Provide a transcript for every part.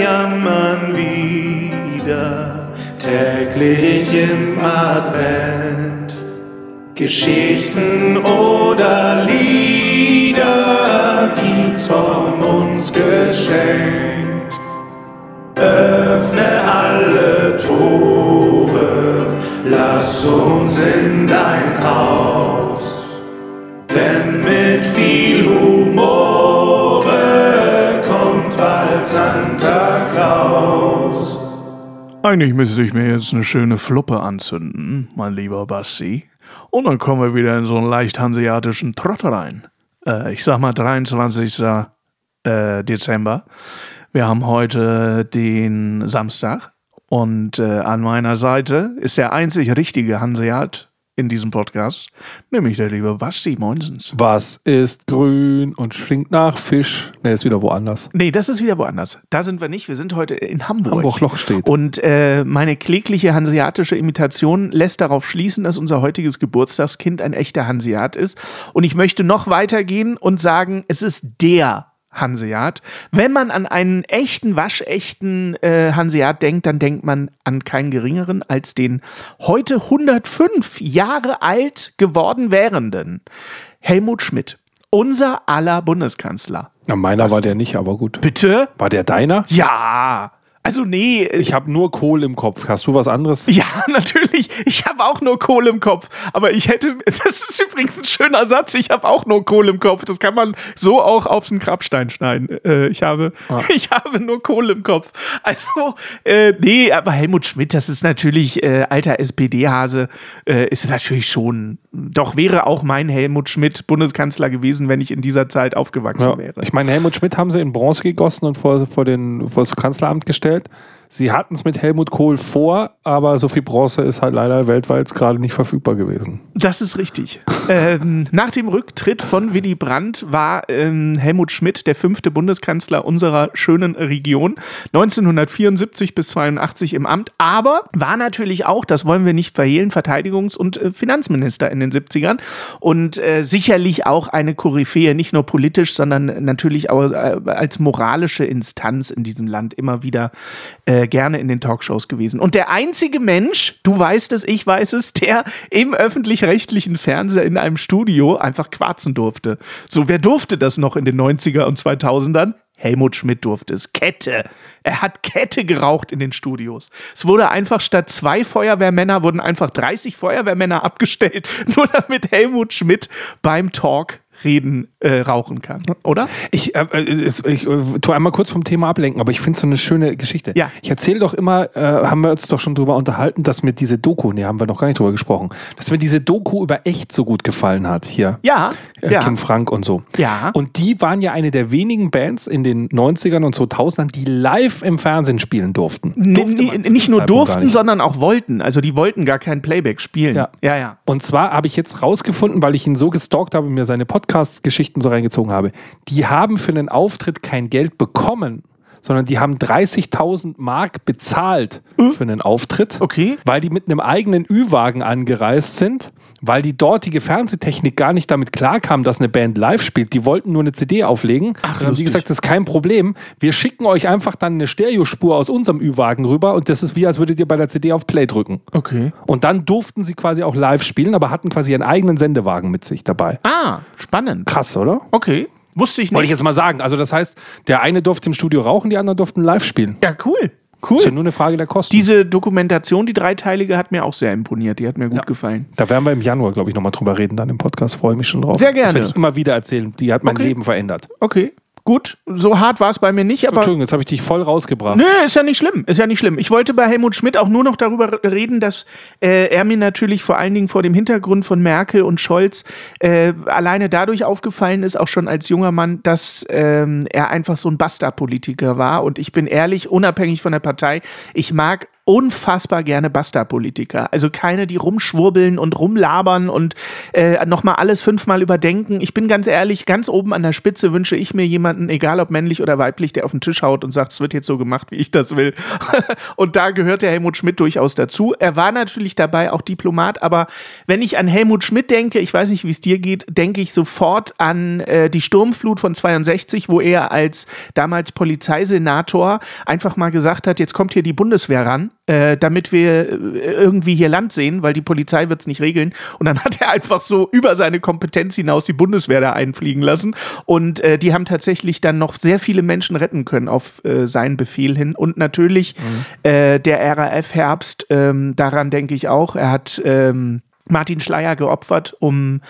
jammern wieder täglich im Advent. Geschichten oder Lieder gibt's von uns geschenkt. Öffne alle Tore, lass uns in dein Haus. Denn mit viel Humor Eigentlich müsste ich mir jetzt eine schöne Fluppe anzünden, mein lieber Basti. Und dann kommen wir wieder in so einen leicht hanseatischen Trott rein. Äh, ich sag mal 23. Äh, Dezember. Wir haben heute den Samstag. Und äh, an meiner Seite ist der einzig richtige Hanseat in diesem Podcast, nämlich der liebe Basti Moinsens. Was ist grün und schwingt nach Fisch? Ne, ist wieder woanders. Nee, das ist wieder woanders. Da sind wir nicht. Wir sind heute in Hamburg. Hamburg-Loch steht. Und äh, meine klägliche hanseatische Imitation lässt darauf schließen, dass unser heutiges Geburtstagskind ein echter Hanseat ist. Und ich möchte noch weitergehen und sagen, es ist der Hanseat. Wenn man an einen echten, waschechten äh, Hanseat denkt, dann denkt man an keinen geringeren als den heute 105 Jahre alt geworden werdenden Helmut Schmidt. Unser aller Bundeskanzler. Na, meiner war der nicht, aber gut. Bitte? War der deiner? Ja. Also nee. Ich habe nur Kohl im Kopf. Hast du was anderes? Ja, natürlich. Ich habe auch nur Kohle im Kopf. Aber ich hätte, das ist übrigens ein schöner Satz, ich habe auch nur Kohle im Kopf. Das kann man so auch auf den Grabstein schneiden. Äh, ich, habe, Ah. ich habe nur Kohle im Kopf. Also, äh, nee, aber Helmut Schmidt, das ist natürlich äh, alter SPD-Hase, äh, ist natürlich schon, doch wäre auch mein Helmut Schmidt Bundeskanzler gewesen, wenn ich in dieser Zeit aufgewachsen Ja. wäre. Ich meine, Helmut Schmidt haben sie in Bronze gegossen und vor, vor, den, vor das Kanzleramt gestellt. that Sie hatten es mit Helmut Kohl vor, aber so viel Bronze ist halt leider weltweit gerade nicht verfügbar gewesen. Das ist richtig. ähm, nach dem Rücktritt von Willy Brandt war ähm, Helmut Schmidt der fünfte Bundeskanzler unserer schönen Region. 1974 bis 82 im Amt, aber war natürlich auch, das wollen wir nicht verhehlen, Verteidigungs- und äh, Finanzminister in den 70ern und äh, sicherlich auch eine Koryphäe, nicht nur politisch, sondern natürlich auch äh, als moralische Instanz in diesem Land immer wieder äh, gerne in den Talkshows gewesen. Und der einzige Mensch, du weißt es, ich weiß es, der im öffentlich-rechtlichen Fernseher in einem Studio einfach quarzen durfte. So, wer durfte das noch in den 90er und 2000ern? Helmut Schmidt durfte es. Kette. Er hat Kette geraucht in den Studios. Es wurde einfach statt zwei Feuerwehrmänner wurden einfach 30 Feuerwehrmänner abgestellt, nur damit Helmut Schmidt beim Talk reden, äh, rauchen kann. Oder? Ich, äh, äh, es- ich äh, tue einmal kurz vom Thema ablenken, aber ich finde es so eine schöne Geschichte. Ja. Ich erzähle doch immer, äh, haben wir uns doch schon drüber unterhalten, dass mir diese Doku, nee, haben wir noch gar nicht drüber gesprochen, dass mir diese Doku über echt so gut gefallen hat hier. Ja. Äh, ja. Kim Frank und so. Ja. Und die waren ja eine der wenigen Bands in den 90ern und 2000ern, die live im Fernsehen spielen durften. Durfte man n- zu dem nicht nur Zeitpunkt durften, nicht. sondern auch wollten. Also die wollten gar kein Playback spielen. Ja. ja. ja. Und zwar habe ich jetzt rausgefunden, weil ich ihn so gestalkt habe und mir seine Podcast-Geschichten so reingezogen habe, die haben für einen Auftritt kein Geld bekommen, sondern die haben 30.000 Mark bezahlt für einen Auftritt, Okay. weil die mit einem eigenen Ü-Wagen angereist sind, weil die dortige Fernsehtechnik gar nicht damit klarkam, dass eine Band live spielt. Die wollten nur eine CD auflegen. Ach, und haben die lustig. gesagt, das ist kein Problem. Wir schicken euch einfach dann eine Stereospur aus unserem Ü-Wagen rüber und das ist wie, als würdet ihr bei der CD auf Play drücken. Okay. Und dann durften sie quasi auch live spielen, aber hatten quasi ihren eigenen Sendewagen mit sich dabei. Ah, spannend. Krass, oder? Okay. Wusste ich Wollte ich nicht. jetzt mal sagen. Also das heißt, der eine durfte im Studio rauchen, die anderen durften live spielen. Ja, cool. Cool. Ist ja nur eine Frage der Kosten. Diese Dokumentation, die dreiteilige, hat mir auch sehr imponiert. Die hat mir gut gefallen. da werden wir im Januar, glaube ich, nochmal drüber reden, dann im Podcast. Freue ich mich schon drauf. Sehr gerne. Das werde ich immer wieder erzählen. Die hat mein Okay. Leben verändert. Okay. Gut. So hart war es bei mir nicht, aber. Entschuldigung, jetzt habe ich dich voll rausgebracht. Nö, ist ja nicht schlimm. Ist ja nicht schlimm. Ich wollte bei Helmut Schmidt auch nur noch darüber reden, dass äh, er mir natürlich vor allen Dingen vor dem Hintergrund von Merkel und Scholz äh, alleine dadurch aufgefallen ist, auch schon als junger Mann, dass ähm, er einfach so ein Basta-Politiker war. Und ich bin ehrlich, unabhängig von der Partei, ich mag unfassbar gerne Basta-Politiker. Also keine, die rumschwurbeln und rumlabern und äh, nochmal alles fünfmal überdenken. Ich bin ganz ehrlich, ganz oben an der Spitze wünsche ich mir jemanden, egal ob männlich oder weiblich, der auf den Tisch haut und sagt, es wird jetzt so gemacht, wie ich das will. und da gehört der Helmut Schmidt durchaus dazu. Er war natürlich dabei auch Diplomat, aber wenn ich an Helmut Schmidt denke, ich weiß nicht, wie es dir geht, denke ich sofort an äh, die Sturmflut von 62, wo er als damals Polizeisenator einfach mal gesagt hat, jetzt kommt hier die Bundeswehr ran, äh, damit wir äh, irgendwie hier Land sehen, weil die Polizei wird es nicht regeln. Und dann hat er einfach so über seine Kompetenz hinaus die Bundeswehr da einfliegen lassen. Und äh, die haben tatsächlich dann noch sehr viele Menschen retten können auf äh, seinen Befehl hin. Und natürlich mhm. äh, der RAF-Herbst, ähm, daran denke ich auch. Er hat ähm, Martin Schleier geopfert, um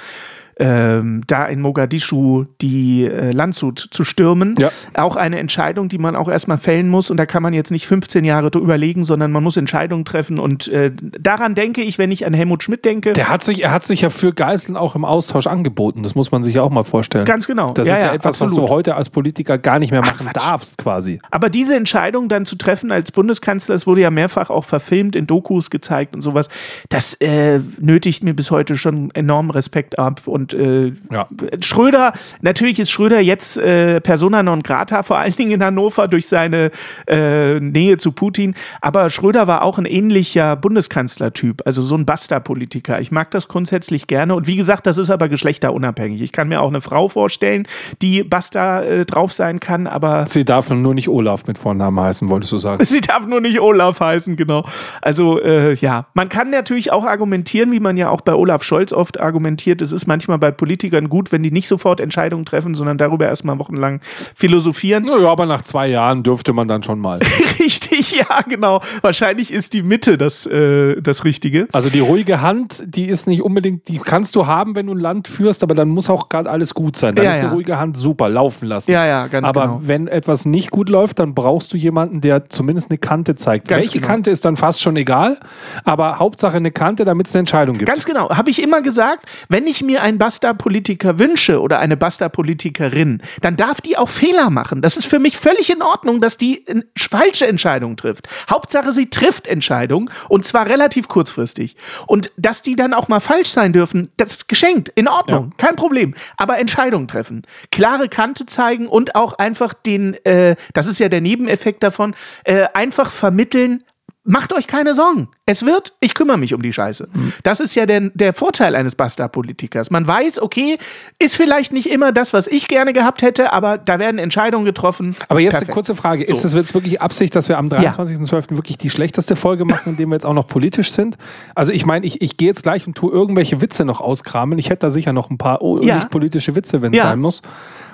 ähm, da in Mogadischu die äh, Landshut zu stürmen. Ja. Auch eine Entscheidung, die man auch erstmal fällen muss. Und da kann man jetzt nicht 15 Jahre überlegen, sondern man muss Entscheidungen treffen. Und äh, daran denke ich, wenn ich an Helmut Schmidt denke. Der hat sich, er hat sich ja für Geiseln auch im Austausch angeboten. Das muss man sich ja auch mal vorstellen. Ganz genau. Das ja, ist ja, ja etwas, absolut. was du heute als Politiker gar nicht mehr machen Ach, darfst, quasi. Aber diese Entscheidung dann zu treffen als Bundeskanzler, es wurde ja mehrfach auch verfilmt, in Dokus gezeigt und sowas, das äh, nötigt mir bis heute schon enormen Respekt ab. Und und äh, ja. Schröder, natürlich ist Schröder jetzt äh, Persona non grata, vor allen Dingen in Hannover durch seine äh, Nähe zu Putin. Aber Schröder war auch ein ähnlicher Bundeskanzlertyp, also so ein Basta-Politiker. Ich mag das grundsätzlich gerne. Und wie gesagt, das ist aber geschlechterunabhängig. Ich kann mir auch eine Frau vorstellen, die Basta äh, drauf sein kann, aber. Sie darf nur nicht Olaf mit Vornamen heißen, wolltest du sagen. Sie darf nur nicht Olaf heißen, genau. Also, äh, ja. Man kann natürlich auch argumentieren, wie man ja auch bei Olaf Scholz oft argumentiert, es ist manchmal manchmal bei Politikern gut, wenn die nicht sofort Entscheidungen treffen, sondern darüber erstmal wochenlang philosophieren. Ja, aber nach zwei Jahren dürfte man dann schon mal. Richtig, ja, genau. Wahrscheinlich ist die Mitte das, äh, das Richtige. Also die ruhige Hand, die ist nicht unbedingt, die kannst du haben, wenn du ein Land führst, aber dann muss auch gerade alles gut sein. Dann ja, ist eine ja. ruhige Hand super, laufen lassen. Ja, ja, ganz aber genau. Aber wenn etwas nicht gut läuft, dann brauchst du jemanden, der zumindest eine Kante zeigt. Ganz Welche genau. Kante ist dann fast schon egal, aber Hauptsache eine Kante, damit es eine Entscheidung gibt. Ganz genau. Habe ich immer gesagt, wenn ich mir einen Basta-Politiker wünsche oder eine Basta-Politikerin, dann darf die auch Fehler machen. Das ist für mich völlig in Ordnung, dass die falsche Entscheidungen trifft. Hauptsache, sie trifft Entscheidungen und zwar relativ kurzfristig. Und dass die dann auch mal falsch sein dürfen, das ist geschenkt, in Ordnung, ja. kein Problem. Aber Entscheidungen treffen, klare Kante zeigen und auch einfach den, äh, das ist ja der Nebeneffekt davon, äh, einfach vermitteln, Macht euch keine Sorgen. Es wird, ich kümmere mich um die Scheiße. Mhm. Das ist ja der, der Vorteil eines Bastard-Politikers. Man weiß, okay, ist vielleicht nicht immer das, was ich gerne gehabt hätte, aber da werden Entscheidungen getroffen. Aber jetzt Perfekt. eine kurze Frage. Ist es jetzt wirklich Absicht, dass wir am 23.12. Ja. wirklich die schlechteste Folge machen, indem wir jetzt auch noch politisch sind? Also ich meine, ich, ich gehe jetzt gleich und tue irgendwelche Witze noch auskramen. Ich hätte da sicher noch ein paar oh, ja. nicht politische Witze, wenn es ja. sein muss.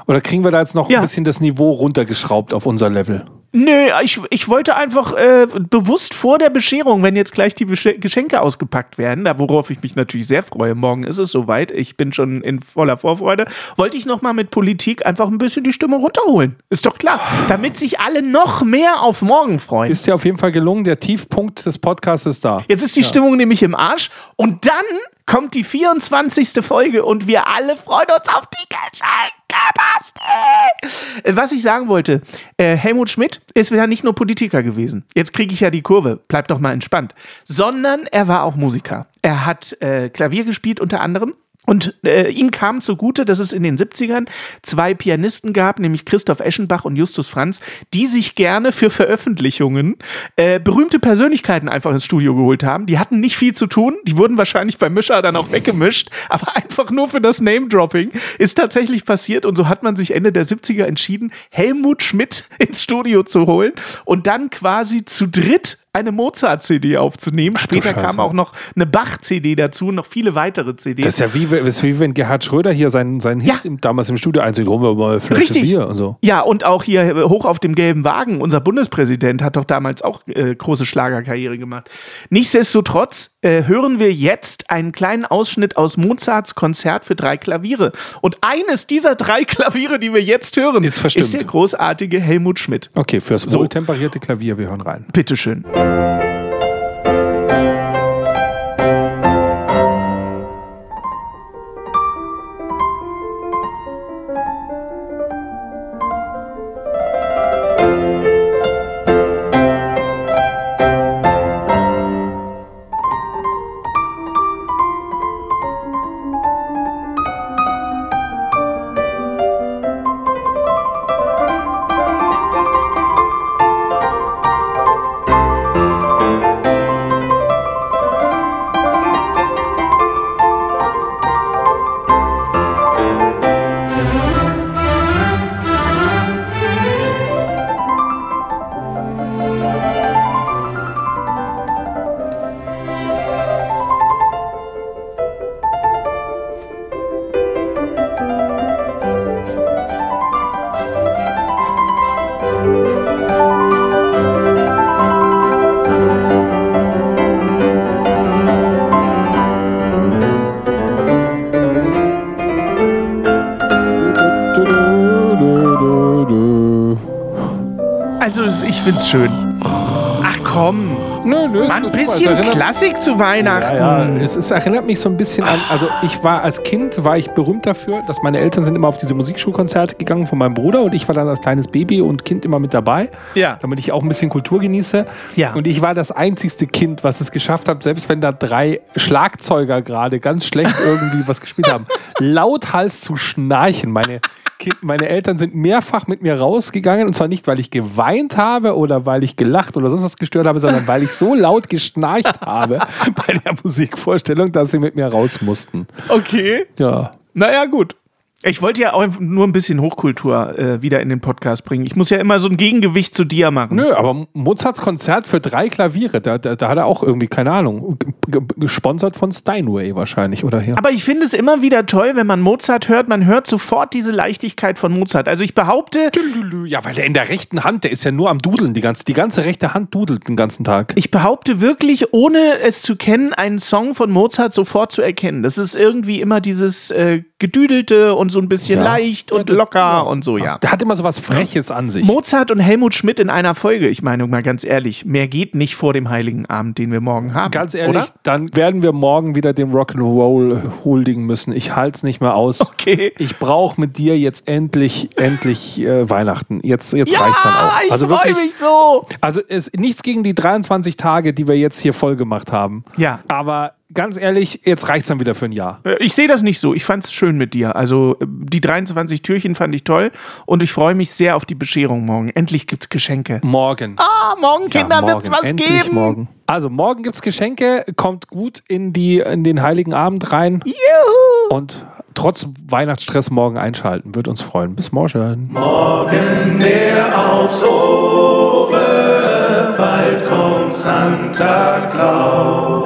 Oder kriegen wir da jetzt noch ein bisschen das Niveau runtergeschraubt auf unser Level? Nö, ich, ich wollte einfach äh, bewusst vor der Bescherung, wenn jetzt gleich die Geschenke ausgepackt werden, da worauf ich mich natürlich sehr freue, morgen ist es soweit, ich bin schon in voller Vorfreude, wollte ich nochmal mit Politik einfach ein bisschen die Stimmung runterholen. Ist doch klar, damit sich alle noch mehr auf morgen freuen. Ist ja auf jeden Fall gelungen, der Tiefpunkt des Podcasts ist da. Jetzt ist die ja. Stimmung nämlich im Arsch und dann kommt die 24. Folge und wir alle freuen uns auf die Geschenke, was ich sagen wollte, äh, Helmut Schmidt ist ja nicht nur Politiker gewesen. Jetzt kriege ich ja die Kurve, bleib doch mal entspannt. Sondern er war auch Musiker. Er hat äh, Klavier gespielt unter anderem und äh, ihm kam zugute, dass es in den 70ern zwei Pianisten gab, nämlich Christoph Eschenbach und Justus Franz, die sich gerne für Veröffentlichungen äh, berühmte Persönlichkeiten einfach ins Studio geholt haben. Die hatten nicht viel zu tun, die wurden wahrscheinlich beim Mischer dann auch weggemischt, aber einfach nur für das Name-Dropping ist tatsächlich passiert. Und so hat man sich Ende der 70er entschieden, Helmut Schmidt ins Studio zu holen und dann quasi zu dritt eine Mozart-CD aufzunehmen. Ach, Später kam auch noch eine Bach-CD dazu, noch viele weitere CDs. Das ist ja wie, ist wie wenn Gerhard Schröder hier seinen, seinen Hit ja. damals im Studio einzieht, wir mal Flasche Richtig. Bier und so. Ja, und auch hier hoch auf dem gelben Wagen, unser Bundespräsident hat doch damals auch äh, große Schlagerkarriere gemacht. Nichtsdestotrotz äh, hören wir jetzt einen kleinen Ausschnitt aus Mozarts Konzert für drei Klaviere. Und eines dieser drei Klaviere, die wir jetzt hören, ist, ist der großartige Helmut Schmidt. Okay, fürs so. wohltemperierte Klavier, wir hören rein. Bitteschön. Música find's schön. Ach komm. Nö, nö, Mann, ein bisschen erinnert- Klassik zu Weihnachten. Ja, ja, es, es erinnert mich so ein bisschen an, also ich war als Kind, war ich berühmt dafür, dass meine Eltern sind immer auf diese Musikschulkonzerte gegangen von meinem Bruder und ich war dann als kleines Baby und Kind immer mit dabei, Ja. damit ich auch ein bisschen Kultur genieße. Ja. Und ich war das einzigste Kind, was es geschafft hat, selbst wenn da drei Schlagzeuger gerade ganz schlecht irgendwie was gespielt haben, lauthals zu schnarchen. Meine Kind, meine Eltern sind mehrfach mit mir rausgegangen und zwar nicht, weil ich geweint habe oder weil ich gelacht oder sonst was gestört habe, sondern weil ich so laut geschnarcht habe bei der Musikvorstellung, dass sie mit mir raus mussten. Okay. Ja. Naja, gut. Ich wollte ja auch nur ein bisschen Hochkultur äh, wieder in den Podcast bringen. Ich muss ja immer so ein Gegengewicht zu dir machen. Nö, aber Mozarts Konzert für drei Klaviere, da, da, da hat er auch irgendwie, keine Ahnung, gesponsert von Steinway wahrscheinlich, oder hier. Aber ich finde es immer wieder toll, wenn man Mozart hört, man hört sofort diese Leichtigkeit von Mozart. Also ich behaupte, Ja, weil der in der rechten Hand, der ist ja nur am Dudeln, die ganze, die ganze rechte Hand dudelt den ganzen Tag. ich behaupte wirklich, ohne es zu kennen, einen Song von Mozart sofort zu erkennen. Das ist irgendwie immer dieses äh, Gedüdelte und so ein bisschen Ja. leicht und Ja, locker ja. und so, ja. Der hat immer so was Freches an sich. Mozart und Helmut Schmidt in einer Folge. Ich meine mal ganz ehrlich, mehr geht nicht vor dem Heiligen Abend, den wir morgen haben. Ganz ehrlich, Oder? dann werden wir morgen wieder dem Rock'n'Roll huldigen müssen. Ich halte es nicht mehr aus. Okay. Ich brauche mit dir jetzt endlich, endlich äh, Weihnachten. Jetzt, jetzt Ja, reicht's dann auch. ich Also freue wirklich, mich so. also es, nichts gegen die 23 Tage, die wir jetzt hier voll gemacht haben. Ja. Aber ganz ehrlich, jetzt reicht's dann wieder für ein Jahr. Äh, Ich sehe das nicht so. Ich fand es schön mit dir. Also äh, die 23 Türchen fand ich toll und ich freue mich sehr auf die Bescherung morgen. Endlich gibt's Geschenke. Morgen. Ah, morgen, Kinder, Ja, wird's was Endlich geben. morgen. Also morgen gibt's Geschenke, kommt gut in, die, in den Heiligen Abend rein Juhu. und trotz Weihnachtsstress morgen einschalten. Wird uns freuen. Bis morgen. Morgen der aufs Ohre, bald kommt Santa Claus.